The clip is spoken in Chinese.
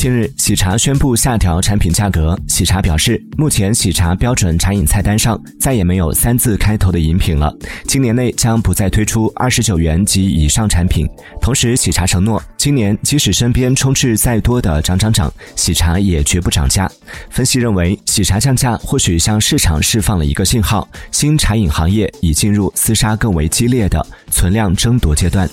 近日喜茶宣布下调产品价格。喜茶表示目前喜茶标准茶饮菜单上再也没有三字开头的饮品了。今年内将不再推出二十九元及以上产品。同时喜茶承诺今年即使身边充斥再多的涨涨涨喜茶也绝不涨价。分析认为喜茶降价或许向市场释放了一个信号新茶饮行业已进入厮杀更为激烈的存量争夺阶段。